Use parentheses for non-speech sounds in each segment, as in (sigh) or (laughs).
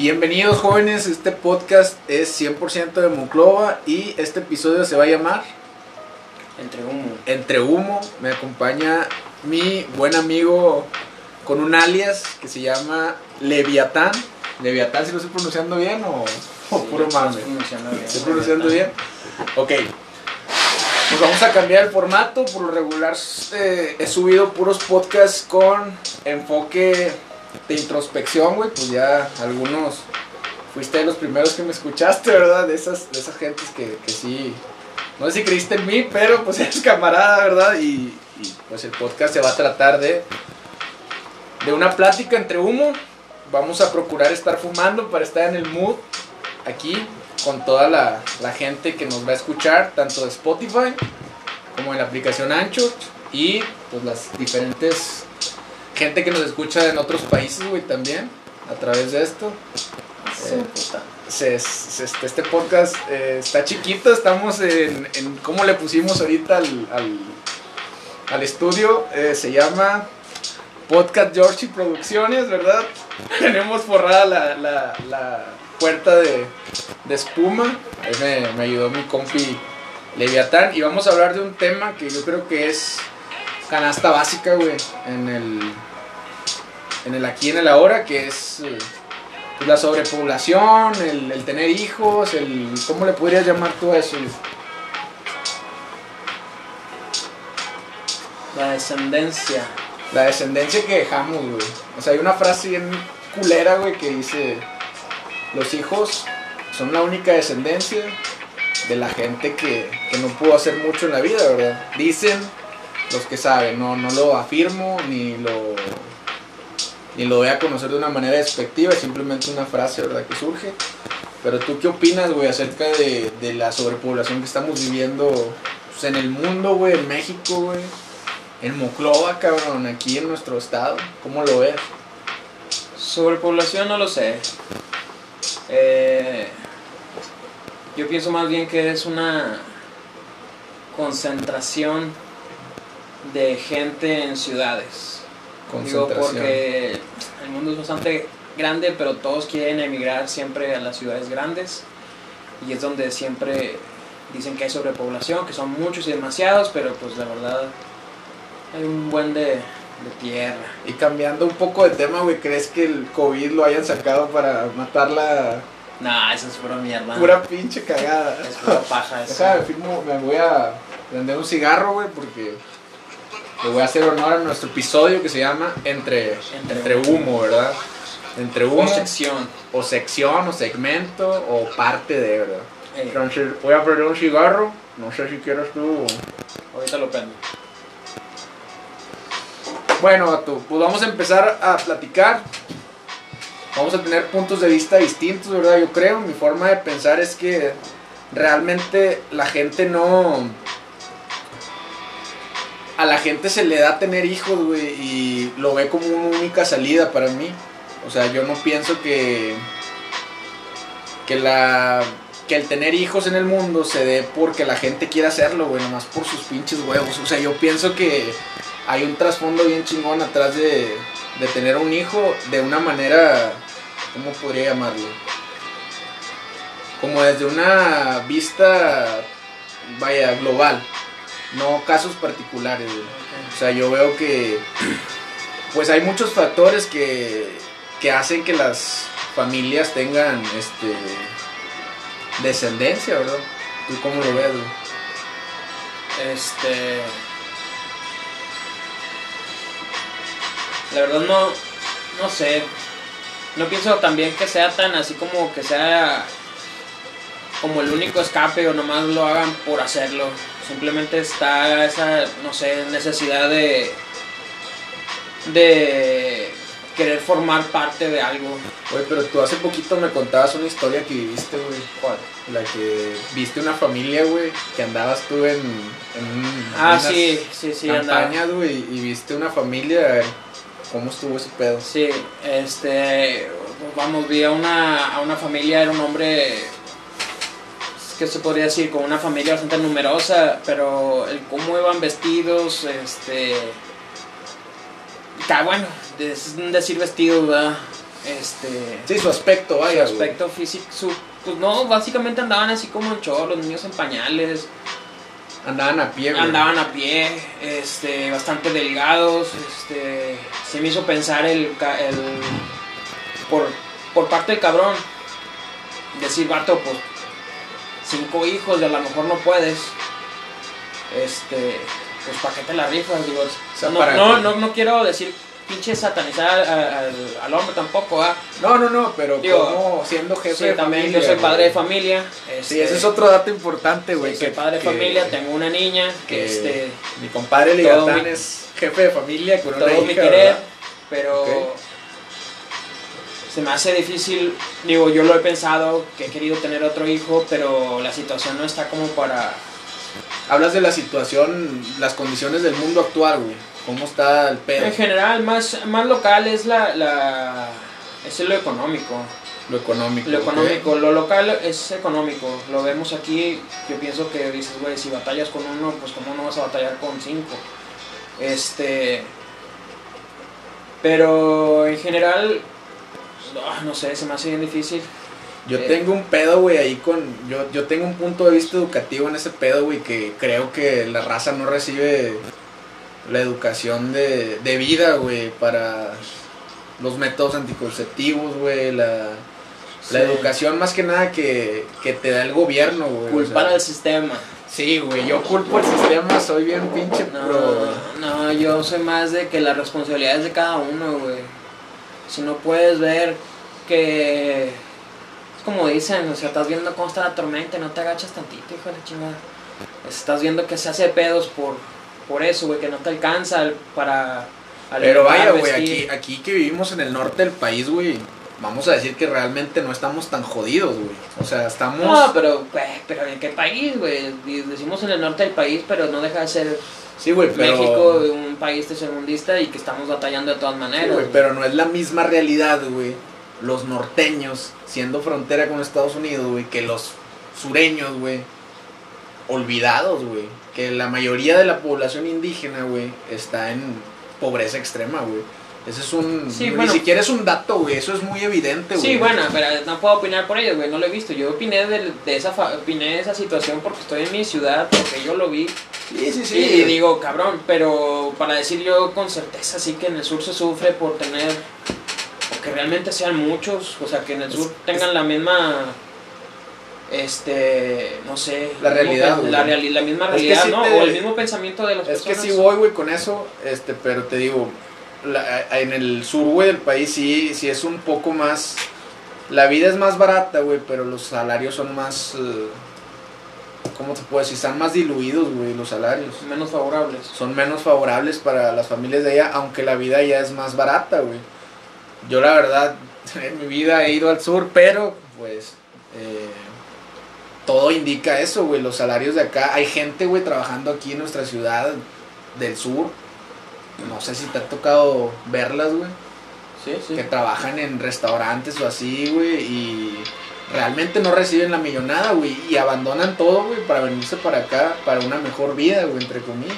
Bienvenidos jóvenes, este podcast es 100% de Monclova y este episodio se va a llamar Entre humo. Entre Humo. Me acompaña mi buen amigo con un alias que se llama Leviatán. Leviatán, si lo estoy pronunciando bien o, o Sí, puro mame. pronunciando bien. ¿Estoy pronunciando bien? Ok. Pues vamos a cambiar el formato. Por lo regular eh, he subido puros podcasts con enfoque de introspección, güey. Pues ya algunos fuiste de los primeros que me escuchaste, ¿verdad? De esas, de esas gentes que, que sí. No sé si creíste en mí, pero pues eres camarada, ¿verdad? Y, pues el podcast se va a tratar de, de una plática entre humo. Vamos a procurar estar fumando para estar en el mood aquí con toda la, la gente que nos va a escuchar, tanto de Spotify como en la aplicación Anchor y pues las diferentes gente que nos escucha en otros países, güey, también a través de esto. Eh, puta. se- se- este, este podcast eh, está chiquito, estamos en, en cómo le pusimos ahorita al, al, al estudio, eh, se llama Podcast Georgie Producciones, ¿verdad? (laughs) Tenemos forrada la, la, la puerta de, de espuma, ahí me, me ayudó mi compi Leviatán y vamos a hablar de un tema que yo creo que es canasta básica, güey, en el, en el aquí, en el ahora, que es... eh, pues, la sobrepoblación, el, el tener hijos, el ¿cómo le podrías llamar tú a eso? La descendencia. La descendencia que dejamos, güey. O sea, hay una frase bien culera, güey, que dice, los hijos son la única descendencia de la gente que, que no pudo hacer mucho en la vida, ¿verdad? Dicen los que saben, no, no lo afirmo ni lo ni lo voy a conocer de una manera despectiva, es simplemente una frase, ¿verdad? Que surge. Pero tú qué opinas, güey, acerca de, de la sobrepoblación que estamos viviendo pues, en el mundo, güey, en México, güey? En Moclova, cabrón, aquí en nuestro estado. ¿Cómo lo ves? Sobrepoblación no lo sé. Eh, yo pienso más bien que es una concentración de gente en ciudades. Digo, porque el mundo es bastante grande, pero todos quieren emigrar siempre a las ciudades grandes. Y es donde siempre dicen que hay sobrepoblación, que son muchos y demasiados, pero pues la verdad hay un buen de, de tierra. Y cambiando un poco de tema, güey, ¿crees que el COVID lo hayan sacado para matar la Nah, eso es pura mierda. pura pinche cagada? Es pura paja eso. Déjame, firmo, me voy a prender un cigarro, güey, porque le voy a hacer honor a nuestro episodio que se llama Entre, Entre entre humo, ¿verdad? Entre humo, Una sección. o sección, o segmento, o parte de, ¿verdad? Eh, Entonces, voy a prender un cigarro, no sé si quieres tú... ahorita lo prendo. Bueno, Vato, pues vamos a empezar a platicar. Vamos a tener puntos de vista distintos, ¿verdad? Yo creo, mi forma de pensar es que realmente la gente no... A la gente se le da tener hijos, güey, y lo ve como una única salida para mí. O sea, yo no pienso que... Que la... Que el tener hijos en el mundo se dé porque la gente quiera hacerlo, güey, nomás por sus pinches huevos. O sea, yo pienso que hay un trasfondo bien chingón atrás de, de tener un hijo de una manera, ¿cómo podría llamarlo? Como desde una vista, vaya, global, no casos particulares. güey. O sea, yo veo que, pues hay muchos factores que, que hacen que las familias tengan, este, descendencia, ¿verdad? ¿Tú cómo lo ves? güey? Este. La verdad no. No sé. No pienso también que sea tan así como que sea. Como el único escape o nomás lo hagan por hacerlo. Simplemente está esa, no sé, necesidad de. de querer formar parte de algo. Güey, pero tú hace poquito me contabas una historia que viviste, güey. ¿Cuál? La que viste una familia, güey, que andabas tú en, en un- Ah, unas sí, sí, sí, campañas, güey, y viste una familia, ¿cómo estuvo ese pedo? Sí, este, vamos, vi a una, a una familia, era un hombre, ¿qué se podría decir? Con una familia bastante numerosa, pero el cómo iban vestidos, este, está bueno, es decir vestido, ¿verdad? Este. Sí, su aspecto, su vaya. güey. aspecto físico. Su, pues no, básicamente andaban así como en los niños en pañales. Andaban a pie, güey. Andaban a pie, este, bastante delgados, este, se me hizo pensar el, el por, por parte del cabrón, decir, vato, pues, cinco hijos y a lo mejor no puedes, este, pues, ¿para qué te la rifas? Digo, sea, no, no, que- no, no quiero decir pinche satanizar al, al- al hombre tampoco, ¿ah? No, no, no, pero Digo, como siendo jefe Sí, de también familia. yo soy güey. padre de familia. Sí, este, ese es otro dato importante, güey. sí, soy que- padre de que- familia, tengo una niña, que este... Mi compadre mi- es jefe de familia con una todo hija, mi querer, ¿verdad? pero. Se me hace difícil, digo, yo lo he pensado, que he querido tener otro hijo, pero la situación no está como para... Hablas de la situación, las condiciones del mundo actual, güey. ¿Cómo está el pedo? En general, más, más local es la, la es lo económico. Lo económico. Lo económico, lo local es económico. Lo vemos aquí, yo pienso que dices, güey, si batallas con uno, pues cómo no vas a batallar con cinco. Este... Pero en general, ah, no sé, se me hace bien difícil. Yo Eh. tengo un pedo, güey, ahí con. Yo, yo tengo un punto de vista educativo en ese pedo, güey, que creo que la raza no recibe la educación de, de vida, güey, para los métodos anticonceptivos, güey, la, Sí. la educación más que nada que, que te da el gobierno, güey. o Culpar sea. al sistema. Sí, güey, yo culpo al sistema, soy bien pinche No, pro. no, yo soy más de que la responsabilidad es de cada uno, güey. Si no puedes ver que... Es como dicen, o sea, estás viendo cómo está la tormenta no te agachas tantito, hijo de la chingada. Estás viendo que se hace pedos por, por eso, güey, que no te alcanza para... Pero vaya, güey, aquí, aquí que vivimos en el norte del país, güey, vamos a decir que realmente no estamos tan jodidos, güey. O sea, estamos... No, pero, pero ¿en qué país, güey? Decimos en el norte del país, pero no deja de ser sí, güey, pero... México un país tercermundista y que estamos batallando de todas Sí, maneras. pero no es la misma realidad, güey. Los norteños, siendo frontera con Estados Unidos, güey, que los sureños, güey. Olvidados, güey. Que la mayoría de la población indígena, güey, está en pobreza extrema, güey. Ese es un... Sí, ni bueno. siquiera es un dato, güey. Eso es muy evidente, güey. Sí, bueno, pero no puedo opinar por ellos, güey, no lo he visto. Yo opiné de, de esa opiné de esa situación porque estoy en mi ciudad, porque yo lo vi. Sí, sí, sí. Y, digo, cabrón, pero para decir yo con certeza sí que en el sur se sufre por tener, o que realmente sean muchos, o sea, que en el Es- sur tengan la misma, este, no sé. La mismo realidad. La, reali- la misma Es que realidad, sí ¿no? te- O el mismo pensamiento de las Es que personas. sí voy, güey, con eso, este, pero te digo, la- en el sur, güey, del país sí, sí es un poco más... La vida es más barata, güey, pero los salarios son más... eh, ¿Cómo te puedo decir? Están más diluidos, güey, los salarios. Menos favorables. Son menos favorables para las familias de allá, aunque la vida ya es más barata, güey. Yo la verdad, (laughs) en mi vida he ido al sur, pero pues... eh, todo indica eso, güey. Los salarios de acá. Hay gente, güey, trabajando aquí en nuestra ciudad del sur. No sé si te ha tocado verlas, güey. Sí, sí. Que trabajan en restaurantes o así, güey. Y realmente no reciben la millonada, güey. Y abandonan todo, güey, para venirse para acá, para una mejor vida, güey, entre comillas.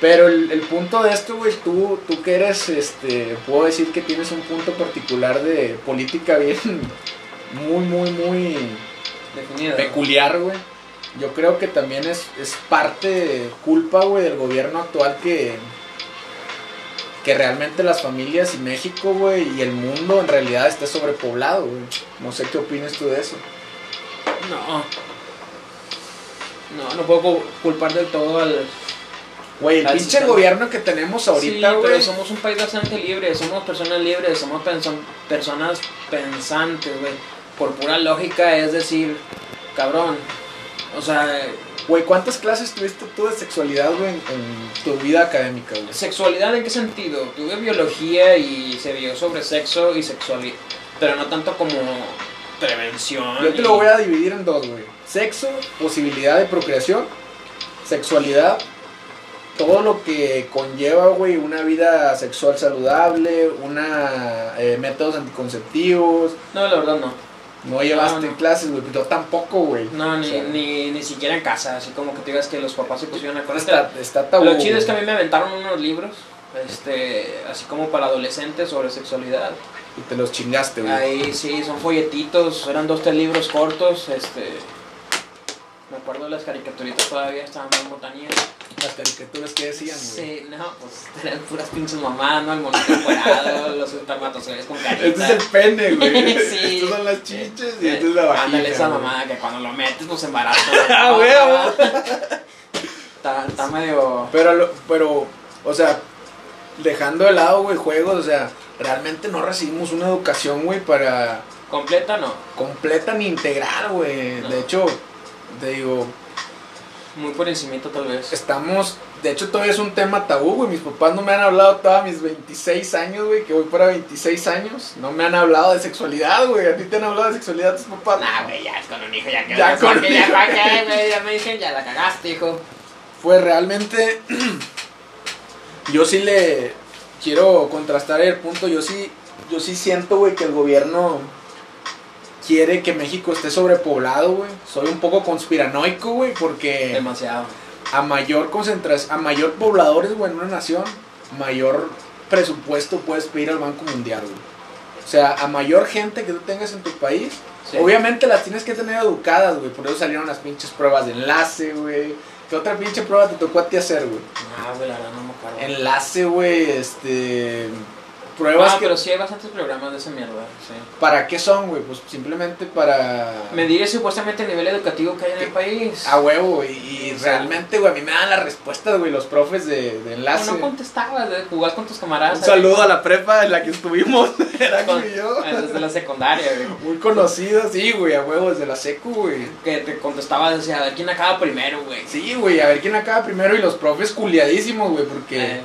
Pero el, el punto de esto, güey, tú, tú que eres, este, puedo decir que tienes un punto particular de política bien, (laughs) muy, muy, muy Definido. peculiar, güey. Yo creo que también es, es parte culpa, güey, del gobierno actual que, que realmente las familias y México, güey, y el mundo en realidad esté sobrepoblado, güey. No sé qué opinas tú de eso. No. No, no puedo cu- culpar del todo al... Güey, el Al pinche sistema. gobierno que tenemos ahorita, sí, güey. pero somos un país bastante libre, somos personas libres, somos personas pensantes, güey. Por pura lógica, es decir, cabrón, o sea, Güey, ¿cuántas clases tuviste tú de sexualidad, güey, en, en tu vida académica, güey? ¿sexualidad en qué sentido? Tuve biología y se vio sobre sexo y sexualidad, pero no tanto como prevención. Yo te y- lo voy a dividir en dos, güey. Sexo, posibilidad de procreación, sexualidad, todo lo que conlleva, güey, una vida sexual saludable, una eh, métodos anticonceptivos. No, la verdad no. No llevaste No, no. clases, güey, yo tampoco, güey. No, ni, O sea, ni, ni siquiera en casa, así como que te digas que los papás se pusieron a con Está, está tabú. Lo chido es que a mí me aventaron unos libros este, así como para adolescentes sobre sexualidad. Y te los chingaste, güey. Ahí sí, son folletitos, eran dos, tres libros cortos, este... Me acuerdo las caricaturitas todavía, estaban muy botanías. Las caricaturas que decían, güey. Sí, no, pues (laughs) eran puras pinches mamadas, ¿no? El monito encuerado, los espermatozoides con carita. Este es el pene, güey. (laughs) Sí. Estas son las chiches y esta es la vagina. Ándale esa mamada que cuando lo metes, pues embaraza. (laughs) Ah, güey. Está, está medio... Pero, pero, o sea, dejando de lado, güey, juegos, o sea, realmente no recibimos una educación, güey, para Completa, no. completa ni integral, güey. No. De hecho, te digo, Muy por encimito tal vez. estamos, de hecho todavía es un tema tabú, güey. Mis papás no me han hablado todos mis 26 años, güey, que voy para 26 años. No me han hablado de sexualidad, güey. ¿A ti te han hablado de sexualidad tus papás? Nah, güey, ya es con un hijo, ya que Ya con que un ya hijo. pa' qué, güey, ya me dije, ya la cagaste, hijo. Pues realmente (clears throat) yo sí le quiero contrastar el punto, yo sí yo sí siento, güey, que el gobierno quiere que México esté sobrepoblado, güey. Soy un poco conspiranoico, güey, porque Demasiado. a mayor concentración, a mayor pobladores, güey, en una nación, mayor presupuesto puedes pedir al Banco Mundial, güey. O sea, a mayor gente que tú tengas en tu país, Sí. Obviamente las tienes que tener educadas, güey. Por eso salieron las pinches pruebas de enlace, güey. ¿Qué otra pinche prueba te tocó a ti hacer, güey? Ah, güey, la verdad no me acuerdo. Enlace, güey, este... Pruebas Ah, que... pero sí hay bastantes programas de esa mierda, sí. ¿Para qué son, güey? Pues simplemente para... Medir supuestamente el nivel educativo que hay en el país. A huevo, güey. Y Sí. realmente, güey, a mí me dan las respuestas, güey, los profes de, de No, enlace. no contestabas, de jugás con tus camaradas. Un saludo a la prepa en la que estuvimos, (laughs) era Con- y yo. eh, Desde la secundaria, güey. Muy conocido, sí, güey, a huevo, desde la secu, güey. Que te contestabas, decía, a ver quién acaba primero, güey. Sí, güey, a ver quién acaba primero y los profes culiadísimos, güey, porque... Eh,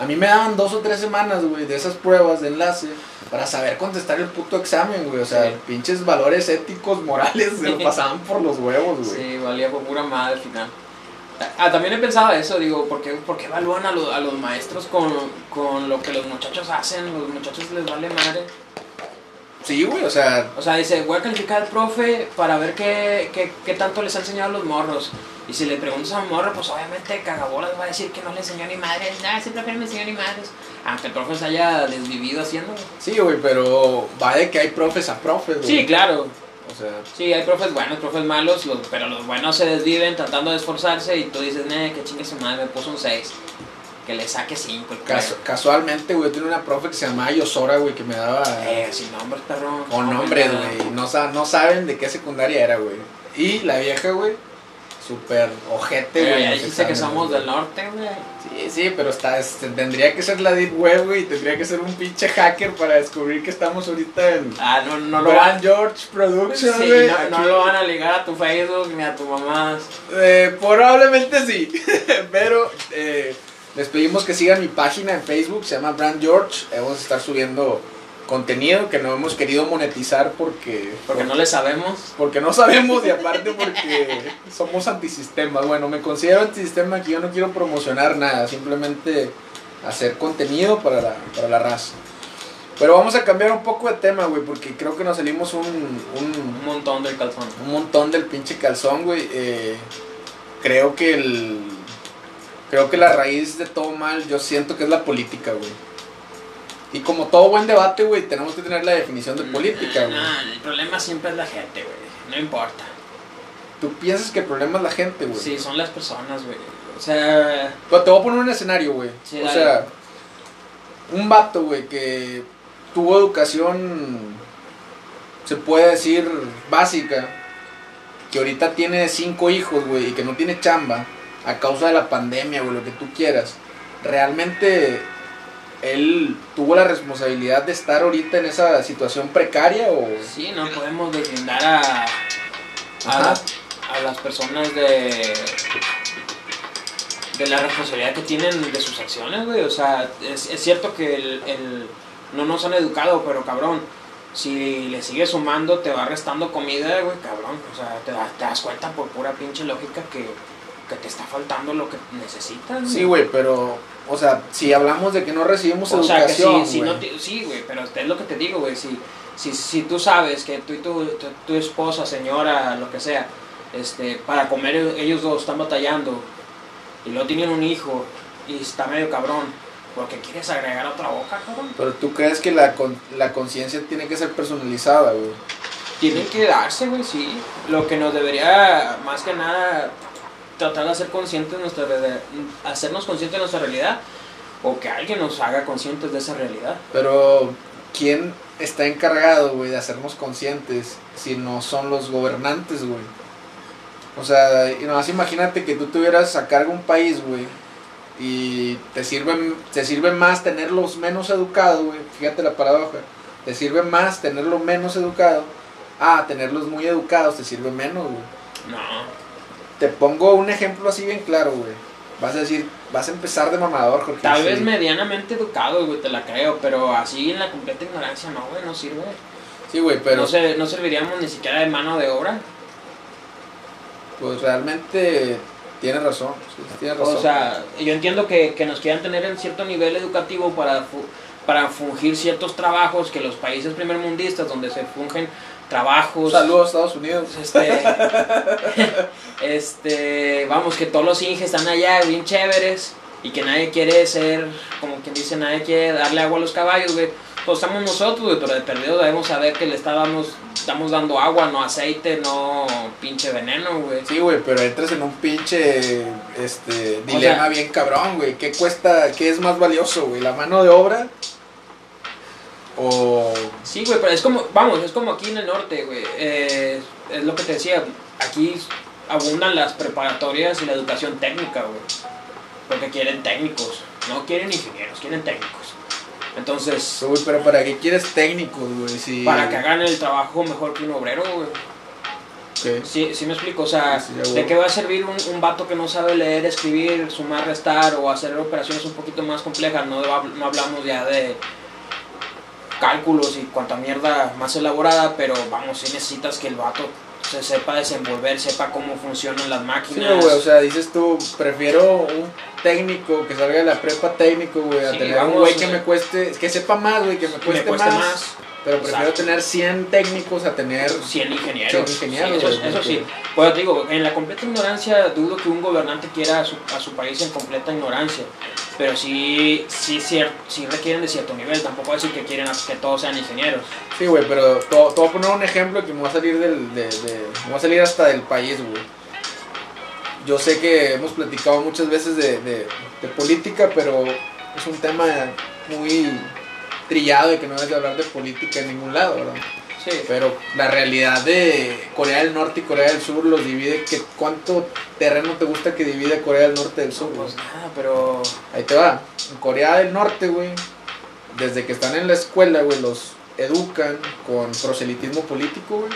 A mí me daban dos o tres semanas, güey, de esas pruebas de enlace para saber contestar el puto examen, güey. O sea, Sí. pinches valores éticos, morales, se lo (laughs) pasaban por los huevos, güey. sí, valía por pura madre al final. Ah, también he pensado eso, digo, ¿por qué, por qué evalúan a, lo- a los maestros con, con lo que los muchachos hacen? Los muchachos les vale madre. Sí, güey, o sea, O sea, dice, voy a calificar al profe para ver qué, qué, qué tanto les ha enseñado a los morros. Y si le preguntas a un morro, pues obviamente cagabolas va a decir que no le enseñó ni madres. Nada, ese profe no me enseñó ni madres. Aunque el profe se haya desvivido haciéndolo. sí, güey, pero va de que hay profes a profes, güey. Sí, claro. O sea, Sí, hay profes buenos, profes malos, los- pero los buenos se desviven tratando de esforzarse y tú dices, eh, que chingue su madre, me puso un 6. Que le saque 5 el casu- casualmente, güey, tiene una profe que se llamaba Yosora, güey, que me daba Eh, sin nombres, perro. con No, nombres, güey. No, sa- no saben de qué secundaria era, güey. Y la vieja, güey, súper ojete, Pero güey. ya dijiste que somos del norte, güey. Sí, sí, pero está, este, tendría que ser la Deep Web, güey, tendría que ser un pinche hacker para descubrir que estamos ahorita en Ah, no, no lo van George Productions, Sí, no, no lo van a ligar a tu Facebook ni a tu mamá. Eh, probablemente sí, (laughs) pero eh, les pedimos que sigan mi página en Facebook, se llama Brand George, vamos a estar subiendo contenido que no hemos querido monetizar porque... Porque no le sabemos. Porque no sabemos y aparte porque somos antisistemas. Bueno, me considero antisistema aquí, yo no quiero promocionar nada, simplemente hacer contenido para la, para la raza. Pero vamos a cambiar un poco de tema, güey, porque creo que nos salimos un, un, Un montón del calzón. un montón del pinche calzón, güey. Eh, creo que el... Creo que la raíz de todo mal, yo siento que es la política, güey. Y como todo buen debate, güey, tenemos que tener la definición de política, güey. No, el problema siempre es la gente, güey. No importa. Tú piensas que el problema es la gente, güey. Sí, son las personas, güey. O sea, Pero te voy a poner un escenario, güey. Sí, o dale. sea, un vato, güey, que tuvo educación, se puede decir, básica, que ahorita tiene cinco hijos, güey, y que no tiene chamba a causa de la pandemia, güey, lo que tú quieras. Realmente él tuvo la responsabilidad de estar ahorita en esa situación precaria o sí, no podemos deslindar a, a, Ajá. a las personas de de la responsabilidad que tienen de sus acciones, güey. O sea, es, es cierto que el, el- no nos han educado, pero cabrón, si le sigues sumando, te va restando comida, güey, cabrón. O sea, te, das- te das cuenta por pura pinche lógica que, que te está faltando lo que necesitas. Sí, güey, pero, o sea, si hablamos de que no recibimos O sea, que educación, si, si güey. no te- sí, güey, pero es lo que te digo, güey, si, si, si tú sabes que tú y tu, tu, tu esposa, señora, lo que sea, este, para comer ellos dos están batallando y luego tienen un hijo y está medio cabrón porque quieres agregar otra boca, cabrón. Pero tú crees que la, con- la conciencia tiene que ser personalizada, güey. Tienen que darse, güey, sí. Lo que nos debería, más que nada, tratar de hacer conscientes de nuestra hacernos conscientes de nuestra realidad o que alguien nos haga conscientes de esa realidad. Pero, ¿quién está encargado, güey, de hacernos conscientes si no son los gobernantes, güey? O sea, y nomás imagínate que tú tuvieras a cargo un país, güey, y te sirve, te sirve más tenerlos menos educados, güey. Fíjate la paradoja. Te sirve más tenerlos menos educados. Ah, tenerlos muy educados te sirve menos, güey. No. Te pongo un ejemplo así bien claro, güey. Vas a decir, vas a empezar de mamador, Jorge. Tal sí. vez medianamente educado, güey, te la creo, pero así en la completa ignorancia no, güey, no sirve. Sí, güey, pero no, se, no serviríamos ni siquiera de mano de obra. pues realmente tiene razón. sí, tiene razón. O sea, yo entiendo que, que nos quieran tener en cierto nivel educativo para, fu- para fungir ciertos trabajos que los países primermundistas, donde se fungen trabajos. Saludos a Estados Unidos. Este, (laughs) este, vamos, que todos los inges están allá bien chéveres y que nadie quiere ser, como quien dice, nadie quiere darle agua a los caballos, güey. Pues estamos nosotros, güey, pero de perdido debemos saber que le estábamos, estamos dando agua, no aceite, no pinche veneno, güey. Sí, güey, pero entras en un pinche este, dilema sea- bien cabrón, güey. ¿Qué cuesta, qué es más valioso, güey? ¿La mano de obra? O... Sí, güey, pero es como, vamos, es como aquí en el norte, güey. Eh, es lo que te decía, aquí abundan las preparatorias y la educación técnica, güey. Porque quieren técnicos, no quieren ingenieros, quieren técnicos. Entonces, Güey, pero ¿para qué quieres técnicos, güey? Si... para que hagan el trabajo mejor que un obrero, güey. Sí, sí me explico, o sea, Sí, ¿de qué va a servir un, un vato que no sabe leer, escribir, sumar, restar o hacer operaciones un poquito más complejas? No, no hablamos ya de cálculos y cuanta mierda más elaborada, pero vamos, sí necesitas que el vato se sepa desenvolver, sepa cómo funcionan las Sí, máquinas. güey, o sea, dices tú, prefiero un técnico que salga de la prepa técnico, güey, a Sí, tener un vamos, güey o que me cueste, que sepa más, güey, que me me cueste, cueste más, más. Pero prefiero Exacto. tener 100 técnicos a tener... 100 ingenieros. 100 ingenieros, Sí, eso, sí. Pues digo, en la completa ignorancia dudo que un gobernante quiera a su, a su país en completa ignorancia. Pero sí, sí, cier- sí requieren de cierto nivel. Tampoco voy a decir que quieren que todos sean ingenieros. Sí, güey, pero te, te voy a poner un ejemplo que me va a salir del, de, de- me va a salir hasta del país, güey. Yo sé que hemos platicado muchas veces de política, pero es un tema muy trillado de que no debes de hablar de política en ningún lado, ¿verdad? Sí. Pero la realidad de Corea del Norte y Corea del Sur los divide, que ¿cuánto terreno te gusta que divide Corea del Norte del Sur? Pues nada, pero. Ahí te va. En Corea del Norte, güey, desde que están en la escuela, güey, los educan con proselitismo político, güey.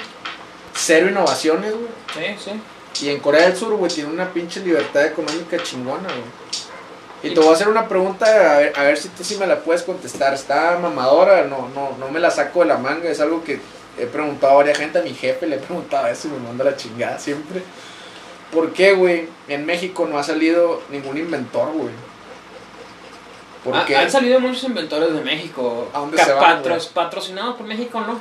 Cero innovaciones, güey. Sí, sí. Y en Corea del Sur, güey, tiene una pinche libertad económica chingona, güey. Y te voy a hacer una pregunta, a ver, a ver si tú sí me la puedes contestar. Está mamadora, no, no, no me la saco de la manga, es algo que he preguntado a varias gente, a mi jefe le he preguntado eso y me manda la chingada siempre. ¿Por qué, güey, en México no ha salido ningún inventor, güey? ¿Por Ha- qué? Han salido muchos inventores de México. ¿A dónde se van, patros- patrocinados por México, no.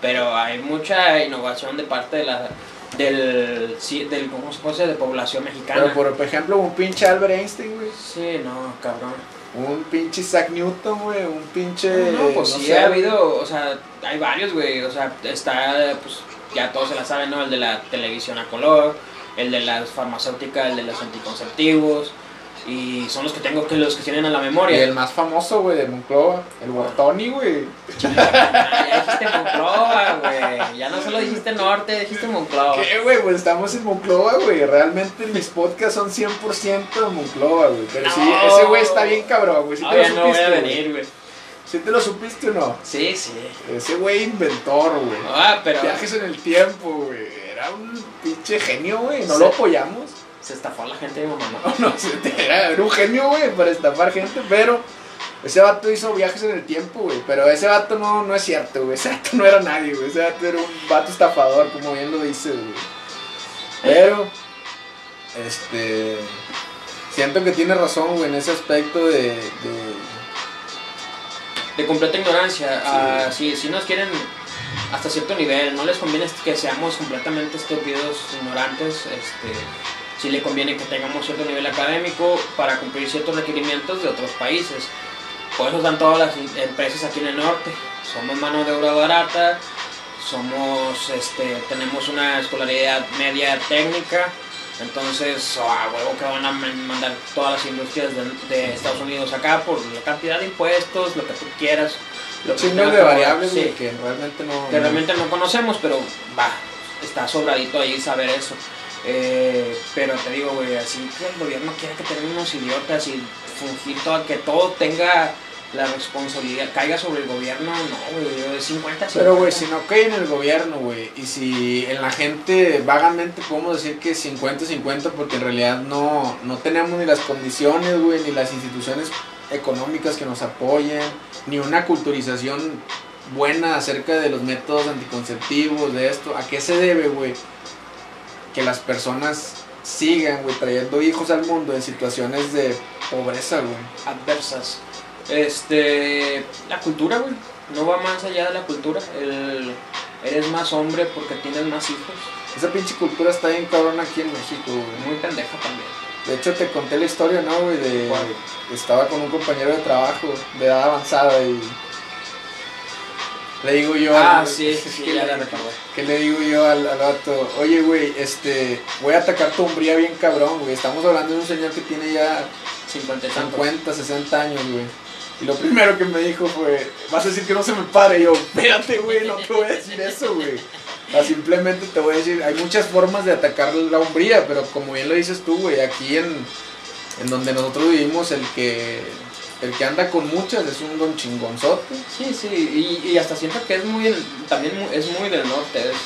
Pero hay mucha innovación de parte de la. Del, sí, del ¿cómo se puede decir? de población mexicana. Pero por, por ejemplo, un pinche Albert Einstein, güey. Sí, no, cabrón. Un pinche Isaac Newton, güey. Un pinche. No, pues no sí, sé, ha habido, o sea, hay varios, güey, o sea, está, pues, ya todos se la saben, ¿no? El de la televisión a color, el de las farmacéuticas, el de los anticonceptivos, y son los que tengo que los que tienen a la Y memoria. el más famoso, güey, de Monclova. El Bortoni, güey. Ah, ya dijiste Monclova, güey, ya no solo dijiste norte, dijiste Monclova. ¿Qué, güey? Pues estamos en Monclova, güey. Realmente mis podcasts son 100% de Monclova, güey. Pero sí, No. ese güey está bien cabrón, güey. ¿Sí Ah, te lo ya no voy supiste, a venir, güey. ¿Sí te lo supiste o no? Sí, sí. Ese güey inventor, güey. Ah, pero Viajes en el tiempo, güey. Era un pinche genio, güey. No Sí. lo apoyamos. Se estafó a la gente de mamá. No, (laughs) no, se- era un genio, güey, para estafar gente, pero ese vato hizo viajes en el tiempo, güey. Pero ese vato no, no es cierto, güey. Ese vato no era nadie, güey. Ese vato era un vato estafador, como bien lo dice, güey. Pero, este. Siento que tiene razón, güey, en ese aspecto de. de- de completa ignorancia. ah, si, si nos quieren hasta cierto nivel, no les conviene que seamos completamente estúpidos, ignorantes. Este, si le conviene que tengamos cierto nivel académico para cumplir ciertos requerimientos de otros países. por eso están todas las empresas aquí en el norte. Somos mano de obra barata, somos, este, tenemos una escolaridad media técnica, entonces a huevo que van a man- mandar todas las industrias de, de Estados Unidos acá por la cantidad de impuestos, lo que tú quieras. Lo que de variables, sí, que realmente no. que realmente no conocemos, pero va, está sobradito ahí saber eso. Eh, pero te digo, güey, así que el gobierno quiere que tenemos idiotas y fungir todo, que todo tenga la responsabilidad, caiga sobre el gobierno, no, güey, yo de 50 Pero, güey, si no cae en el gobierno, güey, y si en la gente vagamente podemos decir que 50-50, porque en realidad no, no tenemos ni las condiciones, güey, ni las instituciones económicas que nos apoyen, ni una culturización buena acerca de los métodos anticonceptivos, de esto. ¿A qué se debe, güey? Que las personas sigan, güey, trayendo hijos al mundo en situaciones de pobreza, güey. adversas. Este, la cultura, güey, no va más allá de la cultura. El, eres más hombre porque tienes más hijos. Esa pinche cultura está bien cabrona aquí en México, güey. Muy pendeja también. De hecho, te conté la historia, ¿no, güey? De, ¿Cuál? estaba con un compañero de trabajo de edad avanzada y le digo yo Ah, al- sí, sí, (laughs) que ya le- la recordé. que le digo yo al, al vato, oye, güey, este, voy a atacar tu hombría bien cabrón, güey. Estamos hablando de un señor que tiene ya 50 y tantos. 50, 60 años, güey. Y lo primero que me dijo fue, vas a decir que no se me pare. Y yo, espérate, güey, no te voy a decir eso, güey. O sea, simplemente te voy a decir, hay muchas formas de atacar la hombría, pero como bien lo dices tú, güey, aquí en, en donde nosotros vivimos, el que, el que anda con muchas es un don chingonzote. Sí, sí, y, y hasta siento que es muy, también es muy del norte, es,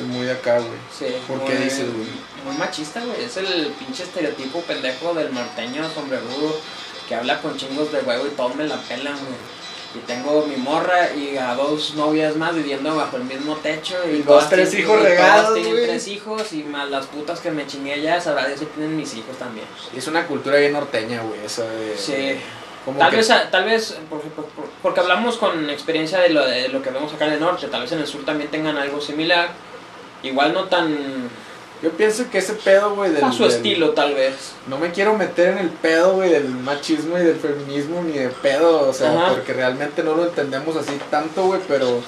Es muy de acá, güey. sí, ¿Por muy- qué dices, güey? Muy machista, güey, es el pinche estereotipo pendejo del norteño sombrerudo que habla con chingos de huevo y todos me la pelan, güey. Y tengo mi morra y a dos novias más viviendo bajo el mismo techo. Y, Y dos, tres tienen- hijos y regados, tienen güey. tres hijos y más las putas que me chingué ya, sabrá Dios si tienen mis hijos también. Es una cultura bien norteña, güey, esa de... Sí. Como Tal que- vez, tal vez por- por- por- porque hablamos con experiencia de lo, de lo que vemos acá en el norte, tal vez en el sur también tengan algo similar, igual no tan Yo pienso que ese pedo, güey, del... a su del- estilo tal vez. No me quiero meter en el pedo, güey, del machismo y del feminismo, ni de pedo, o sea, Ajá. porque realmente no lo entendemos así tanto, güey, pero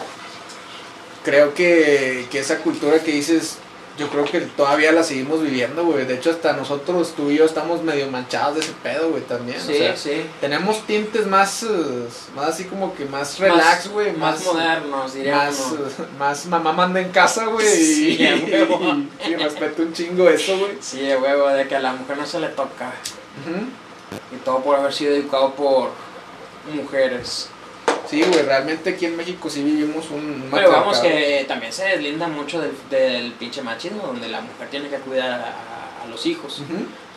creo que, que esa cultura que dices, yo creo que todavía la seguimos viviendo, güey. De hecho, hasta nosotros, tú y yo, estamos medio manchados de ese pedo, güey, también. Sí, o sea, sí. tenemos tintes más, eh, más así como que más relax, güey, Más, más, modernos, diríamos. más, eh, más mamá manda en casa, güey, Sí, huevo. y, y respeto un chingo eso, güey. Sí, huevo, de que a la mujer no se le toca. Ujú. Y todo por haber sido educado por mujeres. Sí, güey, realmente aquí en México sí vivimos un, Pero vamos que también se deslinda mucho del, del pinche machismo, donde la mujer tiene que cuidar a, a los hijos.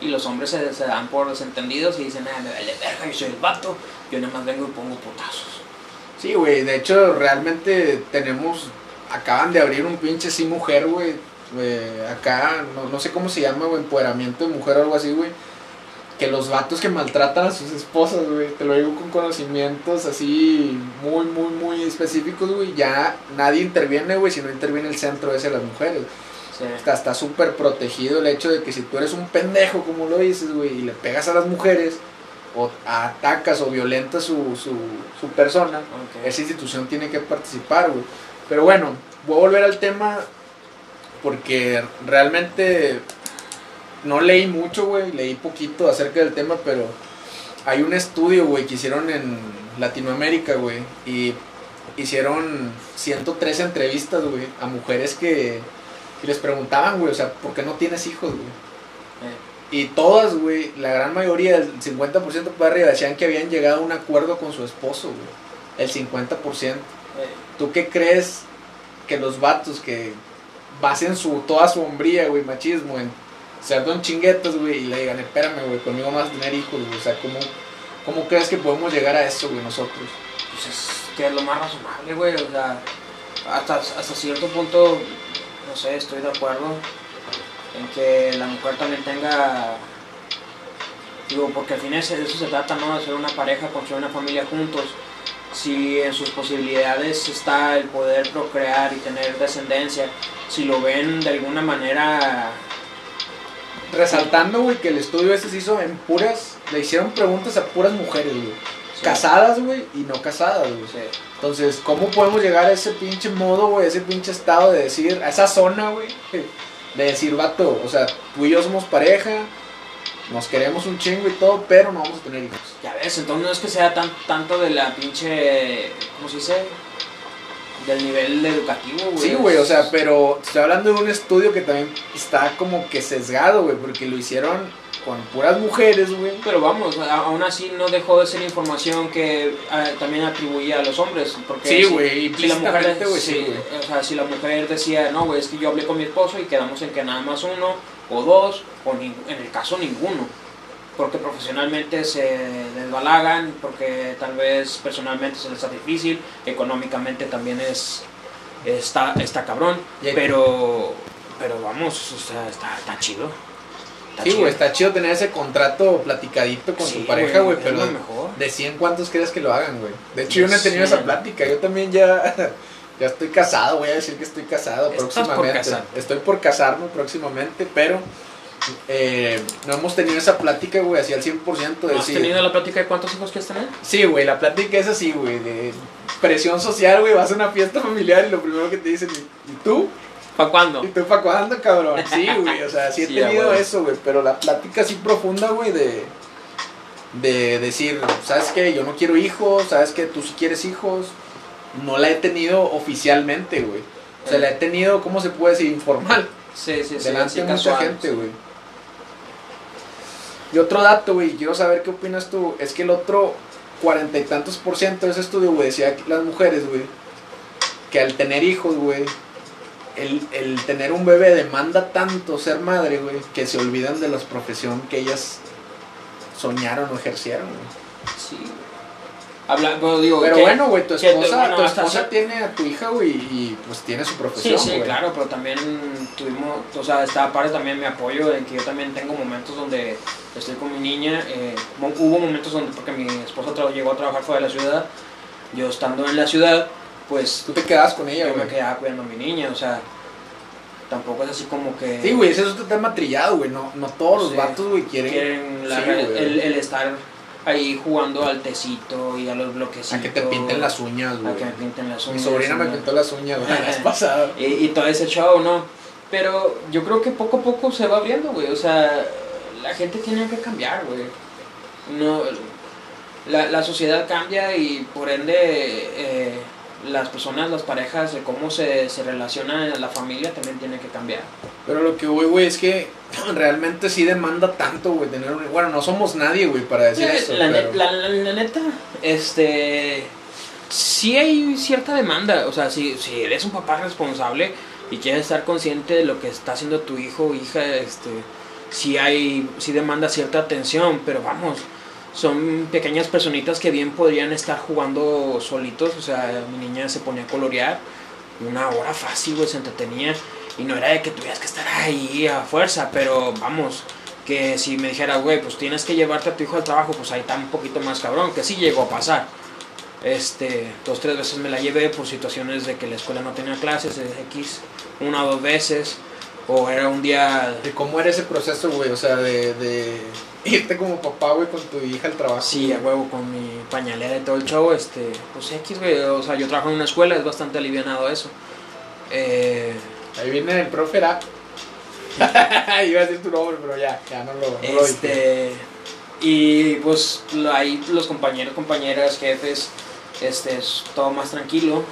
Y los hombres se, se dan por desentendidos y dicen, ah, me vale verga, yo soy el vato, yo nada más vengo y pongo putazos. Sí, güey, de hecho realmente tenemos, acaban de abrir un pinche sí mujer, güey, eh, acá, no, no sé cómo se llama, güey, empoderamiento de mujer o algo así, güey, que los vatos que maltratan a sus esposas, güey, te lo digo con conocimientos así muy, muy, muy específicos, güey, ya nadie interviene, güey, si no interviene el centro ese de las mujeres. Sí. Está, súper protegido el hecho de que si tú eres un pendejo, como lo dices, güey, y le pegas a las mujeres, o atacas o violentas su, su, su persona, esa institución tiene que participar, güey. Pero bueno, voy a volver al tema porque realmente no leí mucho, güey, leí poquito acerca del tema, pero hay un estudio, güey, que hicieron en Latinoamérica, güey, y hicieron 113 entrevistas, güey, a mujeres que, que les preguntaban, güey, o sea, ¿por qué no tienes hijos, güey? Eh, Y todas, güey, la gran mayoría, el 50% para arriba, decían que habían llegado a un acuerdo con su esposo, güey. El 50%. eh, ¿Tú qué crees que los vatos que basen su, toda su hombría, güey, machismo en ser don chinguetos, güey, y le digan, espérame, güey, conmigo a tener hijos, güey? O sea, ¿cómo, ¿cómo crees que podemos llegar a eso, güey, nosotros? pues es que es lo más razonable, güey. O sea, hasta, hasta cierto punto, no sé, estoy de acuerdo en que la mujer también tenga. Digo, porque al fin es- de eso se trata, ¿no? De ser una pareja, construir una familia juntos. Si en sus posibilidades está el poder procrear y tener descendencia, si lo ven de alguna manera. Resaltando, güey, que el estudio ese se hizo en puras, le hicieron preguntas a puras mujeres, güey. casadas, güey, y no casadas, güey. Sí. Entonces, ¿cómo podemos llegar a ese pinche modo, güey, a ese pinche estado de decir, a esa zona, güey, de decir, vato, o sea, tú y yo somos pareja, nos queremos un chingo y todo, pero no vamos a tener hijos. Ya ves, entonces no es que sea tan, tanto de la pinche. ¿Cómo se dice? Del nivel educativo, güey. Sí, güey, o sea, pero estoy hablando de un estudio que también está como que sesgado, güey, porque lo hicieron con puras mujeres, güey. Pero vamos, aún así no dejó de ser información que también atribuía a los hombres. Porque Sí, si- güey, si la implícitamente, mujer, güey, sí, o sea, si la mujer decía, no, güey, es que yo hablé con mi esposo y quedamos en que nada más uno o dos, o en el caso ninguno. Porque profesionalmente se desbalagan, porque tal vez personalmente se les hace difícil, económicamente también es está, está cabrón, pero pero vamos, o sea, está, está chido. Está Sí, güey, está chido tener ese contrato platicadito con Sí, tu pareja, güey, pero mejor. de 100 cuántos crees que lo hagan, güey. De hecho, De yo no he tenido 100. esa plática, yo también ya, (laughs) ya estoy casado, voy a decir que estoy casado Estás próximamente. Estoy por casarme próximamente, pero eh, no hemos tenido esa plática, güey, así al 100% de ¿No has decir... tenido la plática de cuántos hijos quieres tener? Sí, güey, la plática es así, güey, de presión social, güey, vas a una fiesta familiar y lo primero que te dicen, ¿y tú? ¿Para cuándo? ¿Y tú para cuándo, cabrón? Sí, (laughs) güey, o sea, sí he Sí, tenido eso, güey, pero la plática así profunda, güey, de, de decir, ¿sabes qué? Yo no quiero hijos, ¿sabes qué? Tú sí quieres hijos. No la he tenido oficialmente, güey. O sea, la he tenido, ¿cómo se puede decir? Informal. Sí, sí, sí. delante de mucha gente, güey. Y otro dato, güey, quiero saber qué opinas tú. Es que el otro cuarenta y tantos por ciento de ese estudio, güey, decía las mujeres, güey, que al tener hijos, güey, el, el tener un bebé demanda tanto ser madre, güey, que se olvidan de la profesión que ellas soñaron o ejercieron, güey. Sí, güey. Habla, bueno, digo, Pero que- bueno, güey, tu esposa, bueno, tu esposa tiene a tu hija, güey, y pues tiene su Sí, profesión, sí, güey. claro, pero también tuvimos, o sea, está aparte también mi apoyo en que yo también tengo momentos donde estoy con mi niña, eh, hubo momentos donde, porque mi esposa llegó a trabajar fuera de la ciudad, yo estando en la ciudad, pues Tú te quedas con ella, yo me güey. quedaba cuidando a mi niña, o sea, tampoco es así como que... Sí, güey, ese es otro tema trillado, güey. No, no todos los Sí. vatos, güey, quieren, quieren la- Sí, güey. el, el estar ahí jugando al tecito y a los bloquecitos. a que te pinten las uñas, A güey. que me pinten las Mi uñas. sobrina me pintó las uñas, güey, la vez (laughs) pasada. y, y todo ese show, ¿no? Pero yo creo que poco a poco se va abriendo, güey. O sea, la gente tiene que cambiar, güey. No, la, la sociedad cambia y por ende eh, las personas, las parejas, de cómo se, se relacionan en la familia también tiene que cambiar. Pero lo que, güey, güey, es que (clears throat) realmente sí demanda tanto, güey, tener un... Bueno, no somos nadie, güey, para decir eso. la, pero- la neta, este. Sí hay cierta demanda. O sea, si, si eres un papá responsable y quieres estar consciente de lo que está haciendo tu hijo o hija, este. Sí hay. Sí demanda cierta atención, pero vamos. Son pequeñas personitas que bien podrían estar jugando solitos. O sea, mi niña se ponía a colorear. Una hora fácil, güey, se entretenía. Y no era de que tuvieras que estar ahí a fuerza, pero vamos, que si me dijera, güey, pues tienes que llevarte a tu hijo al trabajo, pues ahí está un poquito más cabrón, que sí llegó a pasar. Este, dos, tres veces me la llevé por situaciones de que la escuela no tenía clases, X, una o dos veces, o era un día, ¿De cómo era ese proceso, güey? O sea, de, de irte como papá, güey, con tu hija al trabajo. sí, a huevo con mi pañalera y todo el show, este, pues X, güey, o sea, yo trabajo en una escuela, es bastante alivianado eso. Eh, Ahí viene el profe Era. (laughs) Iba a decir tu nombre, pero ya, ya no lo, no lo dije. Este, y pues ahí los compañeros, compañeras, jefes, este, es todo más tranquilo.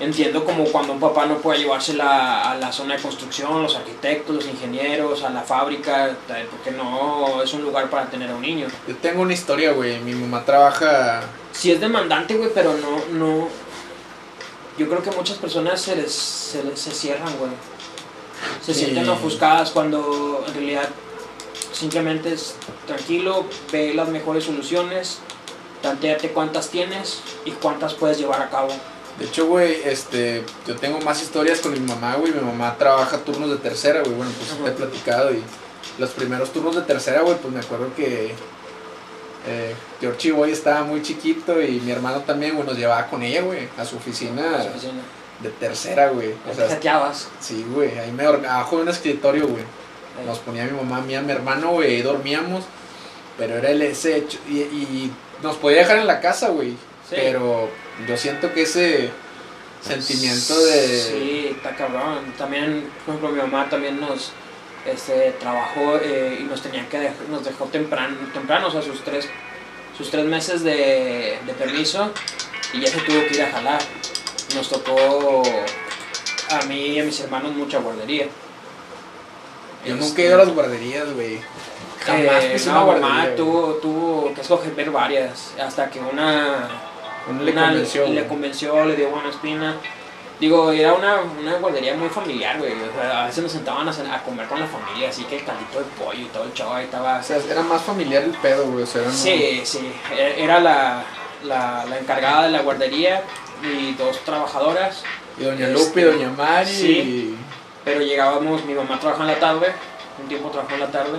Entiendo como cuando un papá no puede llevársela a la zona de construcción, los arquitectos, los ingenieros, a la fábrica, porque no es un lugar para tener a un niño. Yo tengo una historia, güey. Mi mamá trabaja... Sí es demandante, güey, pero no, no... Yo creo que muchas personas se, les, se, les- se cierran, güey. Se Sí. sienten ofuscadas cuando en realidad simplemente es tranquilo, ve las mejores soluciones, tanteate cuántas tienes y cuántas puedes llevar a cabo. De hecho, güey, este, yo tengo más historias con mi mamá, güey. Mi mamá trabaja turnos de tercera, güey. Bueno, pues te he platicado y los primeros turnos de tercera, güey, pues me acuerdo que eh, Georgie Boy estaba muy chiquito y mi hermano también, güey, nos llevaba con ella, güey, a su oficina a su oficina. de tercera, güey. O sea, Hackeabas. sí, güey, ahí me abajo de un escritorio, güey. Nos ponía mi mamá, mía, mi hermano, güey, ahí dormíamos. Pero era el ese hecho. Y, y nos podía dejar en la casa, güey. Sí. Pero yo siento que ese sentimiento de... Sí, está cabrón. También, por ejemplo, mi mamá también nos este, trabajó eh, y nos tenía que dej- nos dejó temprano, temprano, o sea, sus tres, sus tres meses de, de permiso y ya se tuvo que ir a jalar. Nos tocó a mí y a mis hermanos mucha guardería. Yo Este, nunca he ido a las guarderías, güey. Jamás eh, no, mamá guardería. tuvo, tuvo que escoger varias hasta que una Uno le convenció. le convenció, le dio buena espina. Digo, era una, una guardería muy familiar, güey. O sea, a veces nos sentaban a, a comer con la familia, así que el caldito de pollo y todo el show ahí estaba. O sea, era más familiar el pedo, güey. O sea, era Sí, sí. e- Era la, la, la encargada de la guardería y dos trabajadoras. Y doña Este, Lupe y doña Mari. sí. Pero llegábamos, mi mamá trabajaba en la tarde, un tiempo trabajó en la tarde.